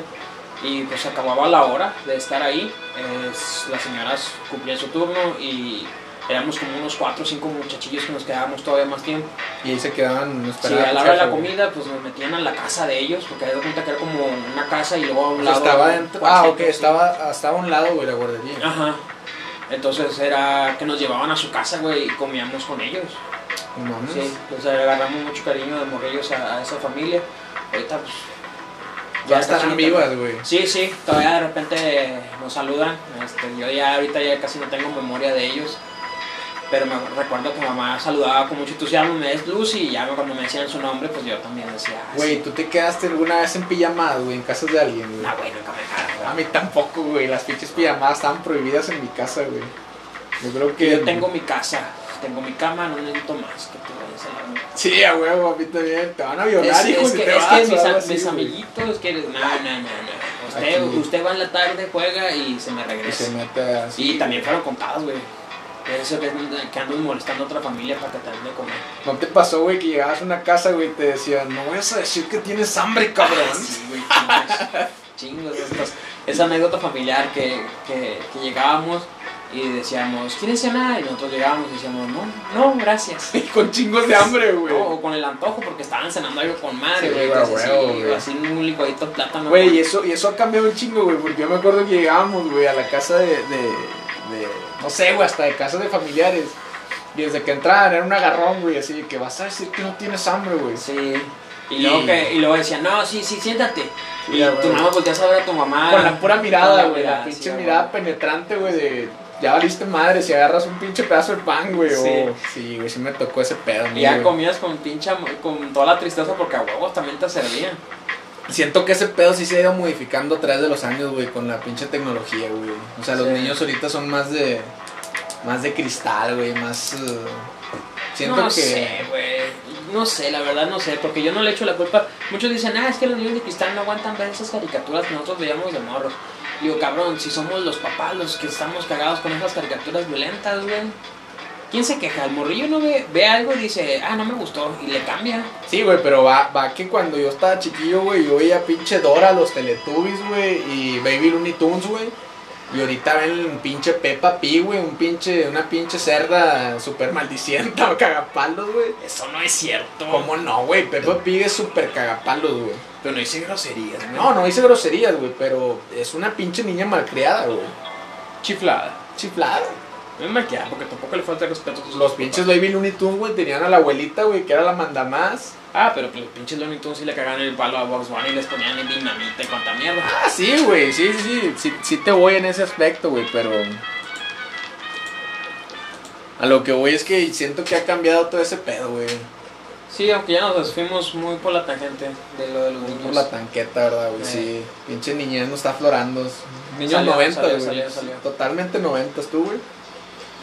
Y pues acababa la hora de estar ahí. Es- las señoras cumplían su turno y éramos como unos cuatro o cinco muchachillos que nos quedábamos todavía más tiempo. Y, ahí se quedaban Sí, esperando. a la hora de la comida, pues nos metían a la casa de ellos, porque de cuenta que era como una casa y luego a un lado. estaba dentro. Ah, ok, sí. estaba, estaba a un lado, güey, la guardería. Ajá. Entonces era que nos llevaban a su casa, güey, y comíamos con ellos. Mames. Sí, pues agarramos mucho cariño de morrillos a, a esa familia. Ahorita, pues. Ya está están vivas, güey. Sí, sí, todavía de repente nos saludan. Este, yo ya ahorita ya casi no tengo memoria de ellos. Pero me recuerdo que mamá saludaba con mucho entusiasmo, me es Lucy, y ya cuando me decían su nombre, pues yo también decía, ah, Güey, sí. ¿tú te quedaste alguna vez en pijamadas, güey, en casas de alguien, güey? No, güey, nunca me A mí tampoco, güey. Las pinches pijamadas estaban prohibidas en mi casa, güey. Yo creo que. Yo tengo mi casa, tengo mi cama, no necesito más que te vayas a la Sí, a huevo, a mí también. Te van a violar, Es, hijo, es que, te es vas, que mis, a- así, mis amiguitos que no, no, no, no. Usted, Aquí. usted va en la tarde, juega y se me Y regresa. se mete así. Y también fueron contadas, güey. Eso que, que andan molestando a otra familia para que te den de comer. ¿No te pasó, güey, que llegabas a una casa, güey, y te decían, no vayas a decir que tienes hambre, cabrón? Ah, (laughs) sí, güey, chingos. chingos estos- Esa anécdota familiar que, que, que llegábamos y decíamos, ¿quieres cenar? Y nosotros llegábamos y decíamos, no, no, gracias. (laughs) Y con chingos de hambre, güey. No, o con el antojo porque estaban cenando algo con madre, güey. güey, entonces, huevo, sí, güey. así un licuadito de plátano. Güey, y eso, y eso ha cambiado un chingo, güey, porque yo me acuerdo que llegábamos, güey, a la casa de, de, de- no sé, güey, hasta de casas de familiares. Y desde que entraban era un agarrón, güey, así que vas a decir que no tienes hambre, güey. Sí. Y luego, Y- que, y luego decían, no, sí, sí, siéntate. Sí, y ya, tu mamá volteas a ver a tu mamá. Con la pura mirada, la güey, la mirada, pinche sí, mirada penetrante, güey, de ya valiste madre si agarras un pinche pedazo de pan, güey, Sí. o... Sí, güey, sí me tocó ese pedo, Y ya comías con pincha, con toda la tristeza porque a huevos también te servían. Siento que ese pedo sí se ha ido modificando a través de los años, güey, con la pinche tecnología, güey. O sea, los Sí. niños ahorita son más de... Más de cristal, güey, más... eh, siento no que... sé, güey. No sé, la verdad no sé, porque yo no le echo la culpa. Muchos dicen, ah, es que los niños de cristal no aguantan ver esas caricaturas que nosotros veíamos de morros. Digo, cabrón, si somos los papás los que estamos cagados con esas caricaturas violentas, güey. ¿Quién se queja? El morrillo no ve, ve algo y dice, ah, no me gustó, y le cambia. Sí, güey, pero va, va que cuando yo estaba chiquillo, güey, yo veía pinche Dora, los Teletubbies, güey, y Baby Looney Tunes, güey. Y ahorita ven pinche Peppa Pig, güey, un pinche, una pinche cerda super maldicienta, (laughs) cagapalos, güey. Eso no es cierto. ¿Cómo no, güey? Peppa Pig es super cagapalos, güey. Pero no dice groserías, güey. No, no dice groserías, güey, pero es una pinche niña malcriada, güey. Chiflada. Chiflada. Es malcriada, porque tampoco le falta respeto a Los papás. pinches Baby Looney Tunes, güey, tenían a la abuelita, güey, que era la mandamás. Ah, pero pues los pinches Looney Tunes sí le cagaban el palo a Box Bunny y les ponían en dinamita y cuanta mierda. Ah, sí, güey, sí, sí, sí, sí, sí te voy en ese aspecto, güey, pero... A lo que voy es que siento que ha cambiado todo ese pedo, güey. Sí, aunque ya nos fuimos muy por la tangente de lo de los niños. Por la tanqueta, ¿verdad, güey? Eh. Sí, pinche niñez no está aflorando. Niños Salió, 90, salió, güey. Totalmente 90, tú, güey.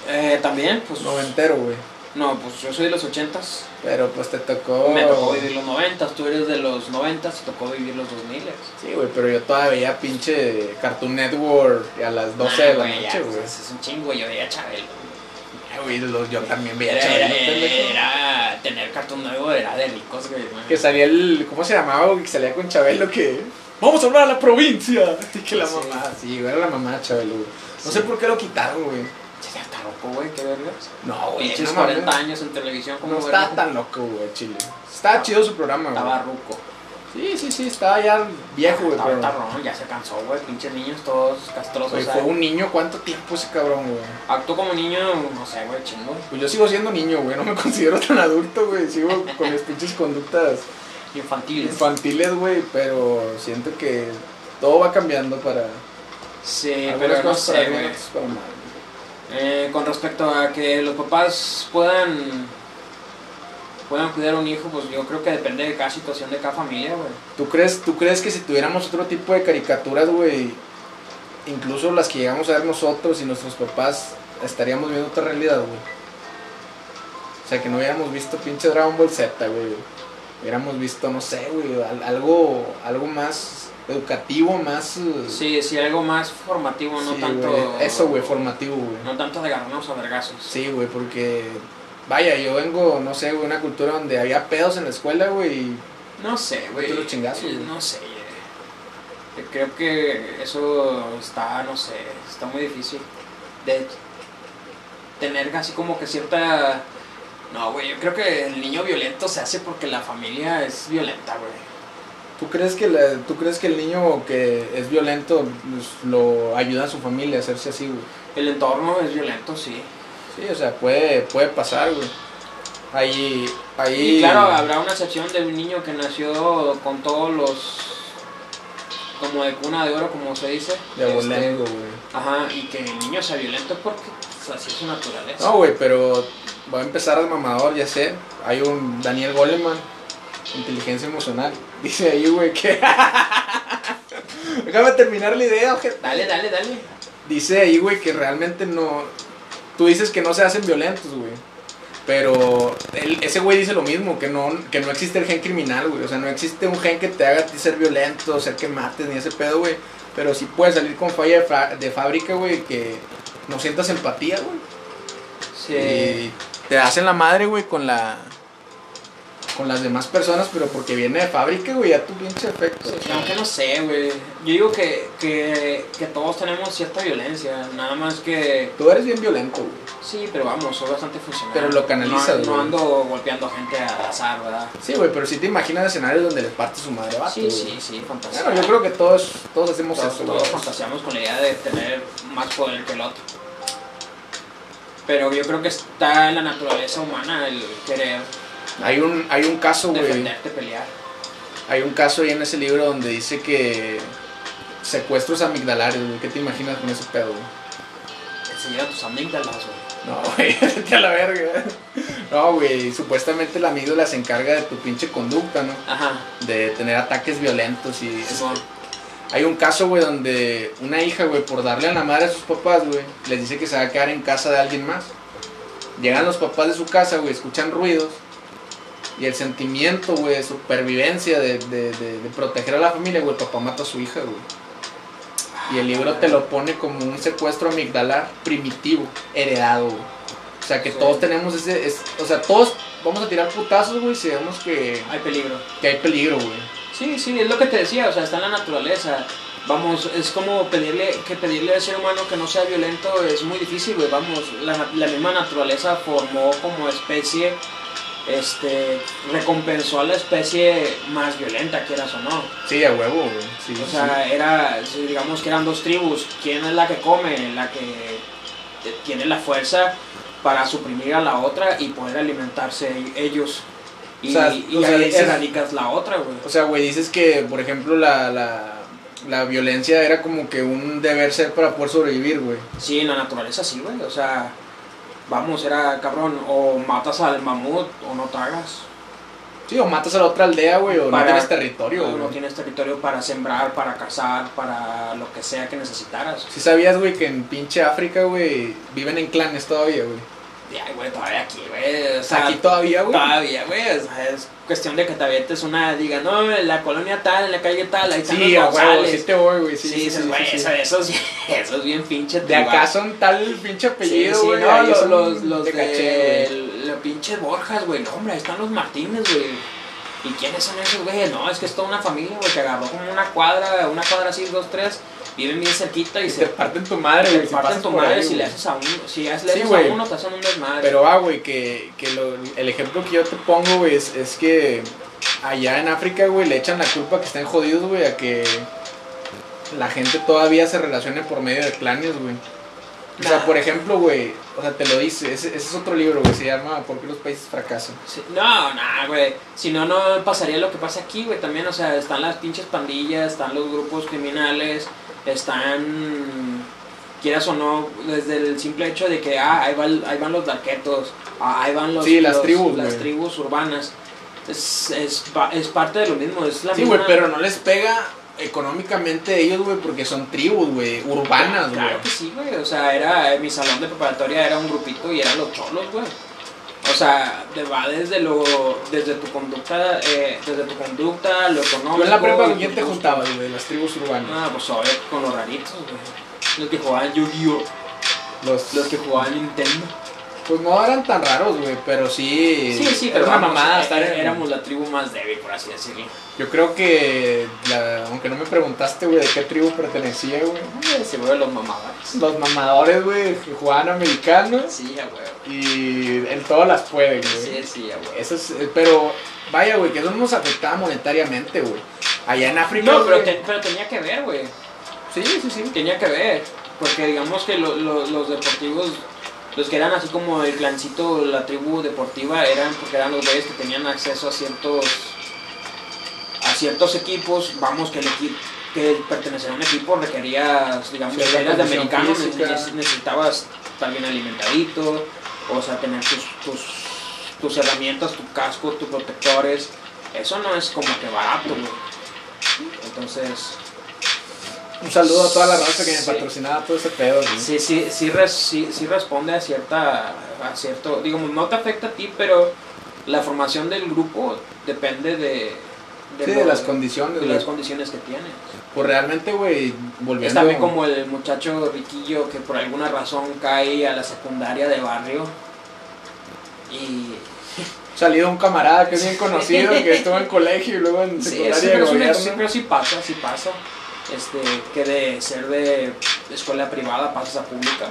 Eh, también, pues. Noventero, güey. No, pues yo soy de los ochentas. Pero pues te tocó... Me tocó vivir los noventas. Tú eres de los noventas y tocó vivir los dos miles. Sí, güey, pero yo todavía veía pinche Cartoon Network a las 12 de la Ah, güey, noche, pues, güey. Es un chingo, yo veía Chabelo. Ay, güey, los- yo también veía Era, Chabelo, era, tener cartón nuevo era de ricos, güey. Que salía el. ¿Cómo se llamaba? güey? Que salía con Chabelo que. ¡Vamos a hablar a la provincia! (laughs) Y que la Sí. mamá. Sí, güey, era la mamá de Chabelo, güey. No sé por qué lo quitaron, güey. Ya está loco, güey, qué vergas. No, güey. No 40 mames. años en televisión como No estaba tan loco, güey, Chile. Estaba chido su programa, güey. Estaba ruco. Sí, sí, sí, estaba ya viejo, güey. Estaba tarrón, ya se cansó, güey. Pinches niños todos castrosos. güey, fue un niño, ¿cuánto tiempo ese cabrón, güey? Actuó como niño, no sé, güey, chingo. Pues yo sigo siendo niño, güey, no me (laughs) considero tan adulto, güey. Sigo con mis pinches conductas Infantiles. infantiles, güey, pero siento que todo va cambiando para Sí, pero no sé, güey. Eh, con respecto a que los papás puedan puedan cuidar a un hijo, pues yo creo que depende de cada situación de cada familia, güey. ¿Tú crees, ¿Tú crees que si tuviéramos otro tipo de caricaturas, güey, incluso las que llegamos a ver nosotros y nuestros papás, estaríamos viendo otra realidad, güey? O sea, que no hubiéramos visto pinche Dragon Ball Z, güey. Hubiéramos visto, no sé, güey, al- algo, algo más educativo, más... eh, Sí, sí, algo más formativo, no sí, tanto... Eso, güey, formativo, güey. No tanto de agarrarnos a vergazos. Sí, güey, porque... Vaya, yo vengo, no sé, güey, una cultura donde había pedos en la escuela, güey, No sé, güey. Tú los chingazos, güey. No sé, eh. Creo que eso está, no sé, está muy difícil. De tener así como que cierta... No, güey, yo creo que el niño violento se hace porque la familia es violenta, güey. ¿Tú crees que la- tú crees que el niño que es violento pues, lo ayuda a su familia a hacerse así, güey? El entorno es violento, sí. Sí, o sea, puede, puede pasar, güey. Ahí, ahí. Y claro, habrá una excepción de un niño que nació con todos los... como de cuna de oro, como se dice. De Este, abolengo, güey. Ajá, y que el niño sea violento porque pues, así es su naturaleza. No, güey, pero voy a empezar de mamador, ya sé. Hay un Daniel Goleman, inteligencia emocional. (laughs) Dice ahí, güey, que. (laughs) Déjame terminar la idea, ojete. Dale, dale, dale. Dice ahí, güey, que realmente no. Tú dices que no se hacen violentos, güey. Pero él- ese güey dice lo mismo, que no, que no existe el gen criminal, güey. O sea, no existe un gen que te haga a ti ser violento, ser que mates, ni ese pedo, güey. Pero sí puede salir con falla de, fa- de fábrica, güey, que no sientas empatía, güey. Sí. Y te hacen la madre, güey, con la. Con las demás personas, pero porque viene de fábrica, güey, ya tu pinche efecto. Sí, aunque no sé, güey. Yo digo que, que, que todos tenemos cierta violencia. Nada más que. Tú eres bien violento, güey. Sí, pero vamos, soy bastante funcional. Pero lo canalizas, No, no ando golpeando gente al azar, ¿verdad? Sí, güey, pero si te imaginas escenarios donde le parte su madre a vato, Sí, güey. sí, sí, fantasía. Bueno, yo creo que todos, todos hacemos todos, eso, todos güey. fantaseamos con la idea de tener más poder que el otro. Pero yo creo que está en la naturaleza humana el querer Hay un, hay un caso, güey. defenderte, pelear. Hay un caso ahí en ese libro donde dice que secuestros amigdalares, güey. ¿Qué te imaginas con ese pedo, güey? Enseñar a tus amígdalas, güey. No, (laughs) güey, vete a la verga. No, güey, supuestamente el amígdala se encarga de tu pinche conducta, ¿no? Ajá. De tener ataques violentos y... Simón. Hay un caso, güey, donde una hija, güey, por darle a la madre a sus papás, güey, les dice que se va a quedar en casa de alguien más. Llegan los papás de su casa, güey, escuchan ruidos. Y el sentimiento, güey, de supervivencia, de, de, de, de proteger a la familia, güey, el papá mata a su hija, güey. Y el libro te lo pone como un secuestro amigdalar primitivo, heredado, güey. O sea, que Sí. todos tenemos ese... es- o sea, todos vamos a tirar putazos, güey, si vemos que, Hay peligro. que hay peligro, güey. Sí, sí, es lo que te decía, o sea, está en la naturaleza. Vamos, es como pedirle que pedirle al ser humano que no sea violento es muy difícil, güey. Vamos, la, la misma naturaleza formó como especie, este, recompensó a la especie más violenta, quieras o no. Sí, a huevo, güey. Sí, O sí. sea, era, digamos que eran dos tribus. ¿Quién es la que come? La que tiene la fuerza para suprimir a la otra y poder alimentarse ellos. Y, O sea, y o sea, ahí dices- erradicas la otra, güey. O sea, güey, dices que, por ejemplo, la, la, la violencia era como que un deber ser para poder sobrevivir, güey. Sí, en la naturaleza sí, güey. O sea, vamos, era cabrón. O matas al mamut o no tragas. Sí, o matas a la otra aldea, güey, o no tienes territorio, O no tienes territorio para sembrar, para cazar, para lo que sea que necesitaras. Si sabías, güey, que en pinche África, güey, viven en clanes todavía, güey. Ay, güey, todavía aquí, güey. O sea, aquí todavía, güey. Todavía, güey, o sea, es cuestión de que te avientes una, diga, no, en la colonia tal, en la calle tal, ahí están Sí, los González. sí te voy, güey. Sí, Sí, sí, dices, sí, güey, sí, sí. eso, eso, es, (laughs) eso es bien pinche De tribal". acá son tal pinche Sí, apellido, sí, güey. no, los, los, los de, los pinches Borjas, güey, no, hombre, ahí están los Martínez, güey. ¿Y quiénes son esos, güey? No, es que es toda una familia, güey, que agarró como una cuadra, una cuadra así, dos, tres, viven bien cerquita y, Y se te parten tu madre, te parten tu madre ahí, si le haces a uno. Si le haces Sí, a güey. uno, te hacen un desmadre. Pero, ah, güey, que, que lo- el ejemplo que yo te pongo, güey, es, es que allá en África, güey, le echan la culpa que estén jodidos, güey, a que la gente todavía se relacione por medio de clanes, güey. O sea, por ejemplo, güey, o sea, te lo dice, ese, ese es otro libro, güey, se llama ¿Por qué los países fracasan? Sí, No, no, güey. Si no, no pasaría lo que pasa aquí, güey. También, o sea, están las pinches pandillas, están los grupos criminales, están, quieras o no, desde el simple hecho de que, ah, ahí, va ahí van los darquetos, ah, ahí van los, Sí, las los- tribus, las tribus urbanas. Es, es, es parte de lo mismo, es la Sí, misma... pero no les pega económicamente ellos, güey, porque son tribus, güey, urbanas, güey. Claro que sí, güey. O sea, era mi salón de preparatoria era un grupito y eran los cholos, güey. O sea, te va desde lo desde tu conducta, eh, desde tu conducta, lo económico. Tú en la prepa, ¿con quién te juntabas, güey? Las tribus urbanas. Ah, pues obvio, con los raritos, güey. Los que jugaban Yu-Gi-Oh! Los, Los que jugaban Nintendo. Pues no eran tan raros, güey, pero sí. Sí, sí, era pero una mamada eh, estar en- éramos la tribu más débil, por así decirlo. Yo creo que, la- aunque no me preguntaste, güey, de qué tribu pertenecía, güey. Eh, Se vuelven los mamadores. Los mamadores, güey, jugaban americanos Sí, huevo. y en todas las pueden, güey. Sí, sí, huevo. Eso es, eh, pero, vaya, güey, que eso no nos afectaba monetariamente, güey. Allá en África, No, pero, güey, te- pero tenía que ver, güey. Sí, sí, sí. Tenía que ver, porque digamos que lo- lo- los deportivos, los que eran así como el clancito, la tribu deportiva, eran porque eran los güeyes que tenían acceso a ciertos a ciertos equipos, vamos que el equipo que pertenecer a un equipo requerías, digamos, eras de americano, necesitabas estar bien alimentadito, o sea, tener tus, tus, tus herramientas, tu casco, tus protectores, eso no es como que barato, güey. Entonces, Un saludo a toda la raza que me Sí. patrocinaba todo ese pedo, güey. Sí, sí, sí, res- sí, sí responde a cierta, a cierto, digamos, no te afecta a ti, pero la formación del grupo depende de, Sí, de las condiciones, de las condiciones que tienes. Pues realmente, güey, Es volviendo... también como el muchacho riquillo que por alguna razón cae a la secundaria de barrio y... (laughs) Salido un camarada que es bien conocido, que estuvo en colegio y luego en Sí, secundaria sí, de pero, es un- gobierno. sí, pero sí pasa, sí pasa. Este, que de ser de escuela privada pasas a pública.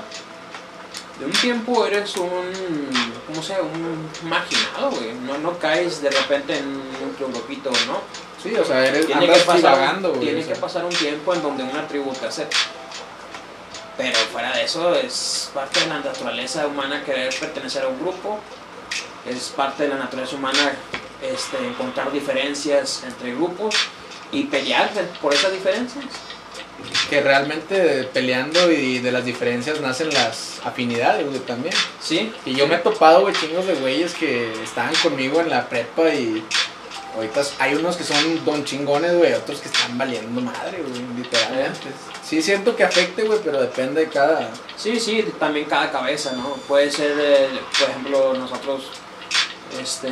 De un tiempo eres un, ¿cómo se llama? Un marginado, güey. No, no caes de repente en un grupito, ¿no? Sí, o sea, eres, Tiene, que pasar, güey. tiene o sea. que pasar un tiempo en donde una tribu te acepta. Pero fuera de eso, es parte de la naturaleza humana querer pertenecer a un grupo. Es parte de la naturaleza humana este, encontrar diferencias entre grupos y pelear por esas diferencias. Que realmente peleando y de las diferencias nacen las afinidades, güey, también. ¿Sí? Y yo me he topado, güey, chingos de güeyes que estaban conmigo en la prepa y ahorita hay unos que son don chingones, güey, otros que están valiendo madre, güey, literalmente. Sí siento que afecte, güey, pero depende de cada... Sí, sí, también cada cabeza, ¿no? Puede ser, eh, por ejemplo, nosotros, este,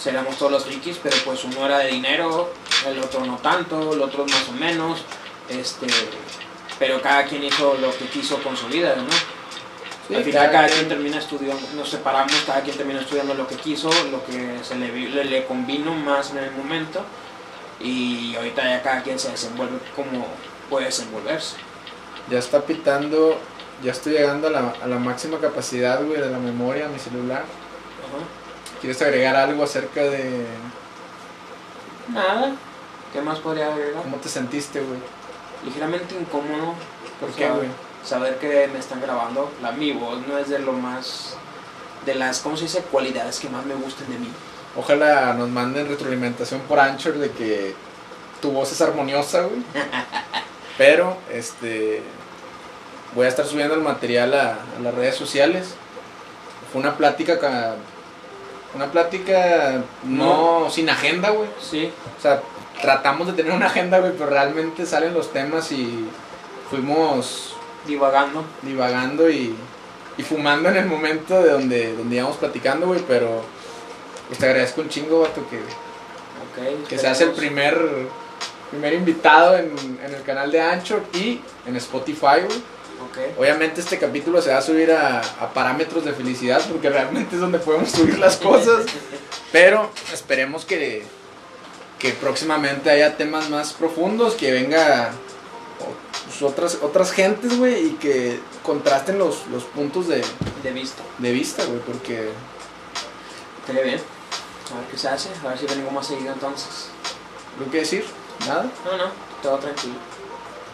seríamos todos los frikis, pero pues uno era de dinero, el otro no tanto, el otro más o menos, este, pero cada quien hizo lo que quiso con su vida, ¿no? Sí, Al final cada quien- quien termina estudiando, nos separamos, cada quien termina estudiando lo que quiso, lo que se le, le, le convino más en el momento, y ahorita ya cada quien se desenvuelve como puede desenvolverse. Ya está pitando, ya estoy llegando a la, a la máxima capacidad, güey, de la memoria, mi celular. ¿Quieres agregar algo acerca de Nada. ¿Qué más podría agregar? cómo te sentiste, güey? Ligeramente incómodo. ¿Por qué, güey? Saber que me están grabando. La, mi voz no es de lo más. De las, ¿cómo se dice? Cualidades que más me gusten de mí. Ojalá nos manden retroalimentación por Anchor de que tu voz es armoniosa, güey. (laughs) Pero, este. Voy a estar subiendo el material a, a las redes sociales. Fue una plática. Una plática no sin agenda, güey. Sí. O sea, tratamos de tener una agenda, güey, pero realmente salen los temas y fuimos Divagando. divagando y, y fumando en el momento de donde, donde íbamos platicando, güey, pero pues te agradezco un chingo, vato, que, que seas el primer, primer invitado en, en el canal de Anchor y en Spotify, güey. Obviamente este capítulo se va a subir a, a parámetros de felicidad porque realmente es donde podemos subir las cosas, pero esperemos que, que próximamente haya temas más profundos, que venga pues, otras, otras gentes, güey, y que contrasten los, los puntos de, De vista. de vista, güey, porque Estaría bien. A ver qué se hace. A ver si vengo más seguido entonces. ¿lo que decir? Nada. No, no. Todo tranquilo.